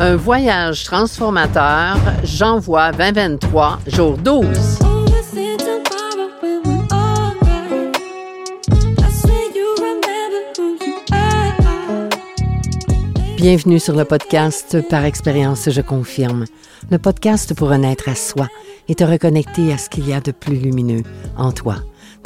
Un voyage transformateur, j'envoie 2023, jour 12. Bienvenue sur le podcast Par expérience, je confirme. Le podcast pour renaître à soi et te reconnecter à ce qu'il y a de plus lumineux en toi.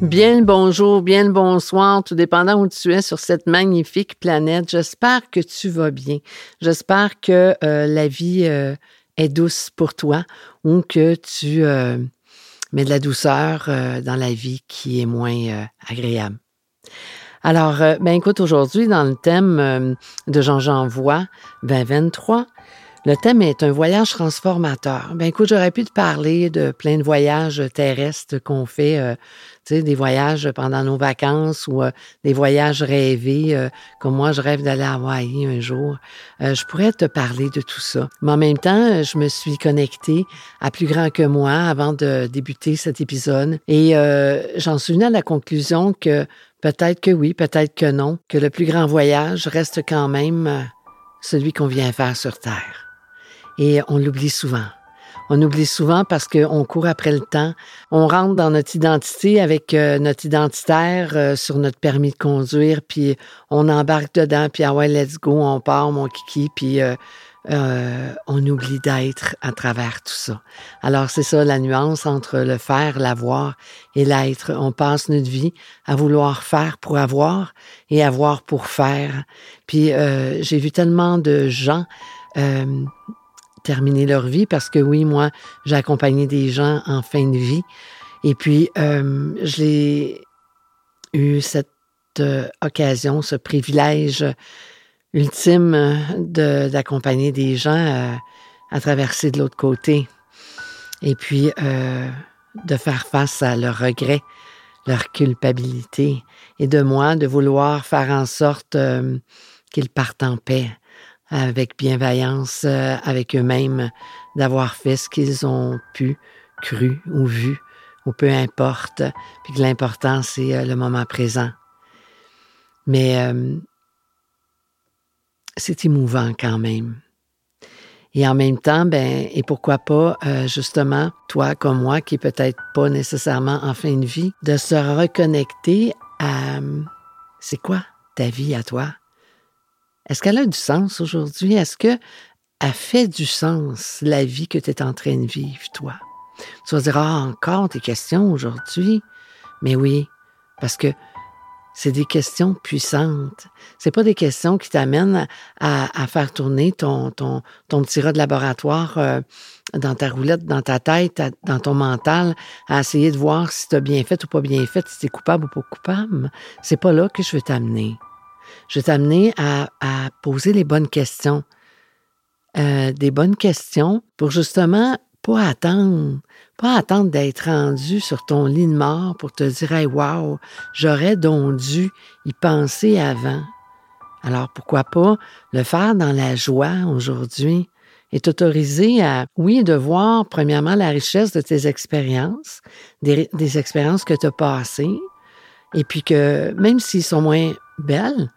Bien le bonjour, bien le bonsoir, tout dépendant où tu es sur cette magnifique planète. J'espère que tu vas bien. J'espère que euh, la vie euh, est douce pour toi ou que tu euh, mets de la douceur dans la vie qui est moins agréable. Alors, ben écoute, aujourd'hui, dans le thème de Jean-Jean Voix 2023, le thème est un voyage transformateur. Ben écoute, j'aurais pu te parler de plein de voyages terrestres qu'on fait, euh, tu sais, des voyages pendant nos vacances ou euh, des voyages rêvés, euh, comme moi, je rêve d'aller à Hawaï un jour. je pourrais te parler de tout ça. Mais en même temps, je me suis connectée à plus grand que moi avant de débuter cet épisode et j'en suis venue à la conclusion que peut-être que oui, peut-être que non, que le plus grand voyage reste quand même celui qu'on vient faire sur Terre. Et on l'oublie souvent. On oublie souvent parce qu'on court après le temps. On rentre dans notre identité avec euh, notre identitaire euh, sur notre permis de conduire, puis on embarque dedans, puis ah ouais, let's go, on part, mon kiki, puis euh, on oublie d'être à travers tout ça. Alors c'est ça la nuance entre le faire, l'avoir et l'être. On passe notre vie à vouloir faire pour avoir et avoir pour faire. Puis j'ai vu tellement de gens terminer leur vie parce que oui, moi, j'ai accompagné des gens en fin de vie. Et puis, euh, j'ai eu cette euh, occasion, ce privilège ultime d'accompagner des gens euh, à traverser de l'autre côté. Et puis, de faire face à leurs regrets, leur culpabilité, et de moi de vouloir faire en sorte qu'ils partent en paix avec bienveillance euh, avec eux-mêmes, d'avoir fait ce qu'ils ont pu, cru ou vu, ou peu importe, puis que l'important, c'est euh, le moment présent. Mais euh, c'est émouvant quand même. Et en même temps, ben, et pourquoi pas, justement, toi comme moi, qui peut-être pas nécessairement en fin de vie, de se reconnecter à, c'est quoi ta vie à toi? Est-ce qu'elle a du sens aujourd'hui? Est-ce que a fait du sens la vie que tu es en train de vivre, toi? Tu vas dire, ah, encore des questions aujourd'hui? Mais oui, parce que c'est des questions puissantes. C'est pas des questions qui t'amènent à, faire tourner ton petit rat de laboratoire euh, dans ta roulette, dans ta tête, dans ton mental, à essayer de voir si tu as bien fait ou pas bien fait, si tu es coupable ou pas coupable. C'est pas là que je veux t'amener je vais t'amener à, poser les bonnes questions. Euh, des bonnes questions pour justement pas attendre, pas attendre d'être rendu sur ton lit de mort pour te dire Hey, wow, j'aurais donc dû y penser avant. Alors pourquoi pas le faire dans la joie aujourd'hui et t'autoriser à, oui, de voir premièrement la richesse de tes expériences, des, des expériences que tu as passées, et puis que même s'ils sont moins belles,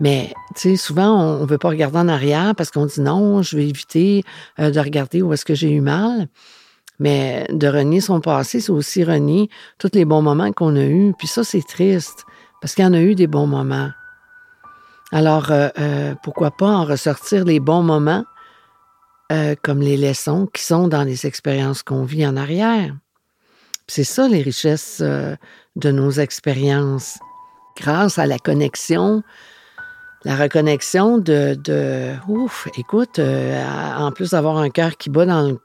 mais, tu sais, souvent, on ne veut pas regarder en arrière parce qu'on dit non, je vais éviter euh, de regarder où est-ce que j'ai eu mal. Mais de renier son passé, c'est aussi renier tous les bons moments qu'on a eus. Puis ça, c'est triste parce qu'il y en a eu des bons moments. Alors, euh, euh, pourquoi pas en ressortir les bons moments comme les leçons qui sont dans les expériences qu'on vit en arrière. C'est ça les richesses de nos expériences. Grâce à la connexion la reconnexion de, de ouf, écoute, euh, en plus d'avoir un cœur qui bat dans le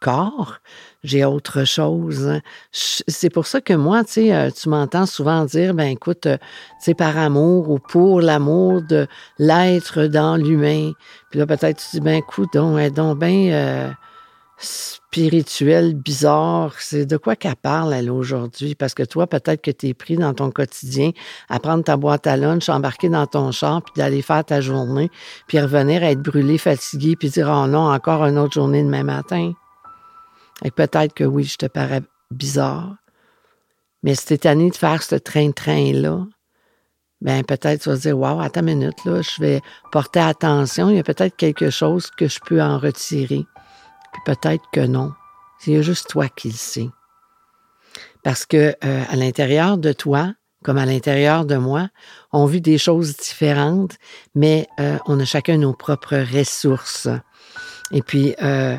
corps, j'ai autre chose. C'est pour ça que moi, tu sais, euh, tu m'entends souvent dire, ben écoute, euh, tu sais, par amour ou pour l'amour de l'être dans l'humain. Puis là, peut-être tu dis, ben écoute, donc, donc ben euh, spirituel, bizarre. C'est de quoi qu'elle parle, elle, aujourd'hui? Parce que toi, peut-être que tu es pris dans ton quotidien à prendre ta boîte à lunch, embarquer dans ton char, puis d'aller faire ta journée, puis revenir à être brûlé, fatigué, puis dire, oh non, encore une autre journée demain matin. Et peut-être que oui, je te parais bizarre. Mais si t'es tanné de faire ce train-train-là, ben peut-être tu vas dire, wow, attends une minute, là, je vais porter attention, il y a peut-être quelque chose que je peux en retirer. Puis peut-être que non. C'est juste toi qui le sais. Parce que euh, à l'intérieur de toi, comme à l'intérieur de moi, on vit des choses différentes, mais euh, on a chacun nos propres ressources. Et puis, euh,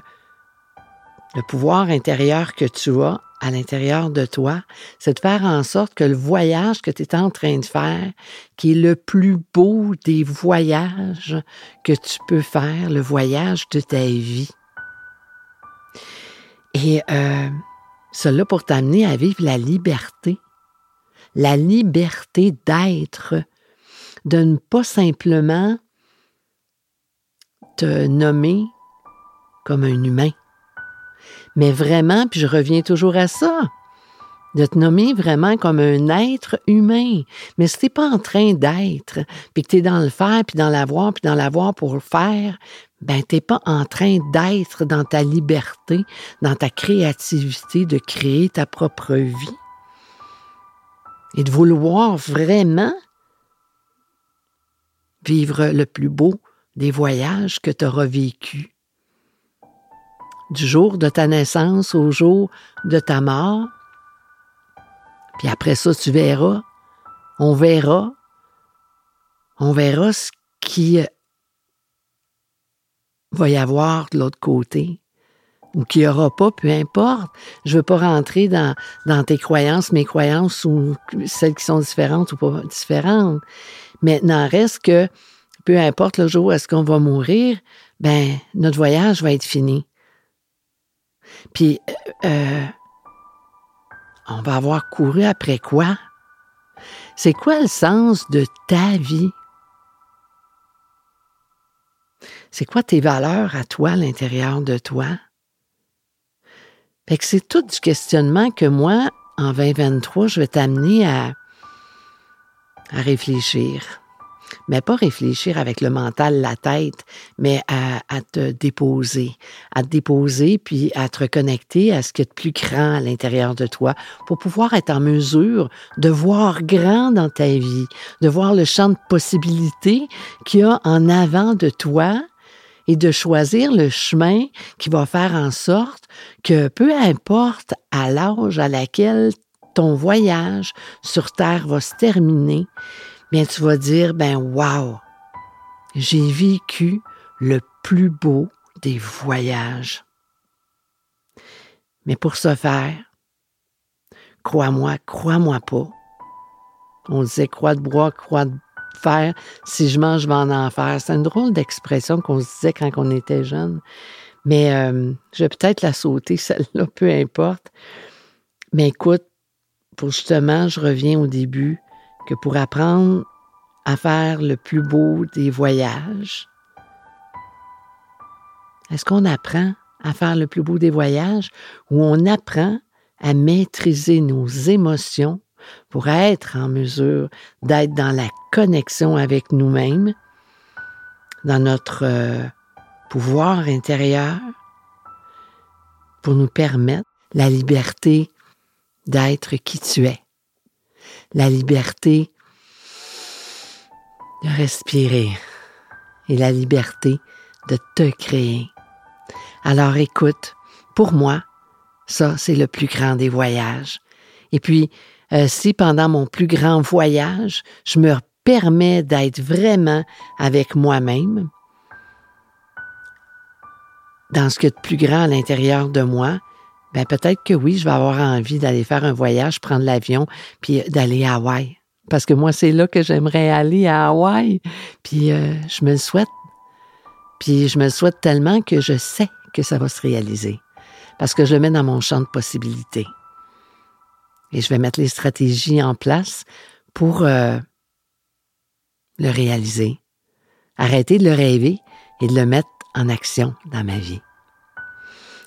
le pouvoir intérieur que tu as à l'intérieur de toi, c'est de faire en sorte que le voyage que tu es en train de faire, qui est le plus beau des voyages que tu peux faire, le voyage de ta vie. Et euh, cela pour t'amener à vivre la liberté, la liberté d'être, de ne pas simplement te nommer comme un humain, mais vraiment, puis je reviens toujours à ça, de te nommer vraiment comme un être humain. Mais si t'es pas en train d'être, puis que t'es dans le faire, puis dans l'avoir, puis dans l'avoir pour le faire, ben t'es pas en train d'être dans ta liberté, dans ta créativité de créer ta propre vie et de vouloir vraiment vivre le plus beau des voyages que tu auras vécu du jour de ta naissance au jour de ta mort. Puis après ça, tu verras, on verra, on verra ce qui va y avoir de l'autre côté ou qu'il n'y aura pas, peu importe. Je veux pas rentrer dans, tes croyances, mes croyances ou celles qui sont différentes ou pas différentes. Maintenant, reste que peu importe le jour où est-ce qu'on va mourir, ben notre voyage va être fini. Puis, euh, on va avoir couru après quoi? C'est quoi le sens de ta vie? C'est quoi tes valeurs à toi, à l'intérieur de toi? Fait que c'est tout du questionnement que moi, en 2023, je vais t'amener à, réfléchir mais pas réfléchir avec le mental, la tête, mais à, te déposer, à te déposer puis à te reconnecter à ce qui est de plus grand à l'intérieur de toi pour pouvoir être en mesure de voir grand dans ta vie, de voir le champ de possibilités qu'il y a en avant de toi et de choisir le chemin qui va faire en sorte que peu importe à l'âge à laquelle ton voyage sur Terre va se terminer, bien tu vas dire, ben wow, j'ai vécu le plus beau des voyages. Mais pour ce faire, crois-moi, crois-moi pas. On disait croix de bois, croix de si je mange, je vais en enfer. C'est une drôle d'expression qu'on se disait quand on était jeune. Mais euh, je vais peut-être la sauter, celle-là, peu importe. Mais écoute, pour justement, je reviens au début, que pour apprendre à faire le plus beau des voyages, est-ce qu'on apprend à faire le plus beau des voyages ou on apprend à maîtriser nos émotions pour être en mesure d'être dans la connexion avec nous-mêmes, dans notre euh, pouvoir intérieur, pour nous permettre la liberté d'être qui tu es la liberté de respirer et la liberté de te créer. Alors écoute, pour moi, ça, c'est le plus grand des voyages. Et puis, euh, si pendant mon plus grand voyage, je me permets d'être vraiment avec moi-même, dans ce qui est de plus grand à l'intérieur de moi, ben peut-être que oui, je vais avoir envie d'aller faire un voyage, prendre l'avion, puis d'aller à Hawaï. Parce que moi, c'est là que j'aimerais aller à Hawaï. Puis euh, je me le souhaite. Puis je me le souhaite tellement que je sais que ça va se réaliser. parce que je le mets dans mon champ de possibilités. Et je vais mettre les stratégies en place pour euh, le réaliser. Arrêter de le rêver et de le mettre en action dans ma vie.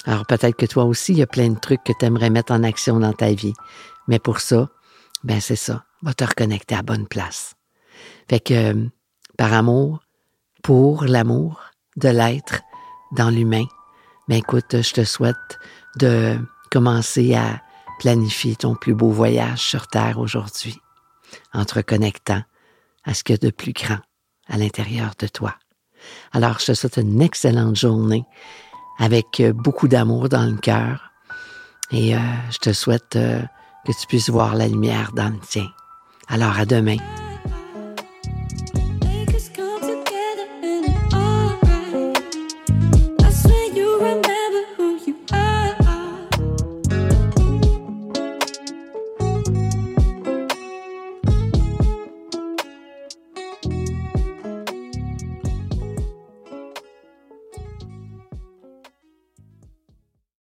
Alors peut-être que toi aussi, il y a plein de trucs que tu aimerais mettre en action dans ta vie. Mais pour ça, ben c'est ça. Va te reconnecter à bonne place. Fait que, par amour, pour l'amour de l'être dans l'humain, ben écoute, je te souhaite de commencer à planifier ton plus beau voyage sur Terre aujourd'hui, en te reconnectant à ce qu'il y a de plus grand à l'intérieur de toi. Alors, je te souhaite une excellente journée avec euh, beaucoup d'amour dans le cœur et euh, je te souhaite euh, que tu puisses voir la lumière dans le tien. Alors, à demain.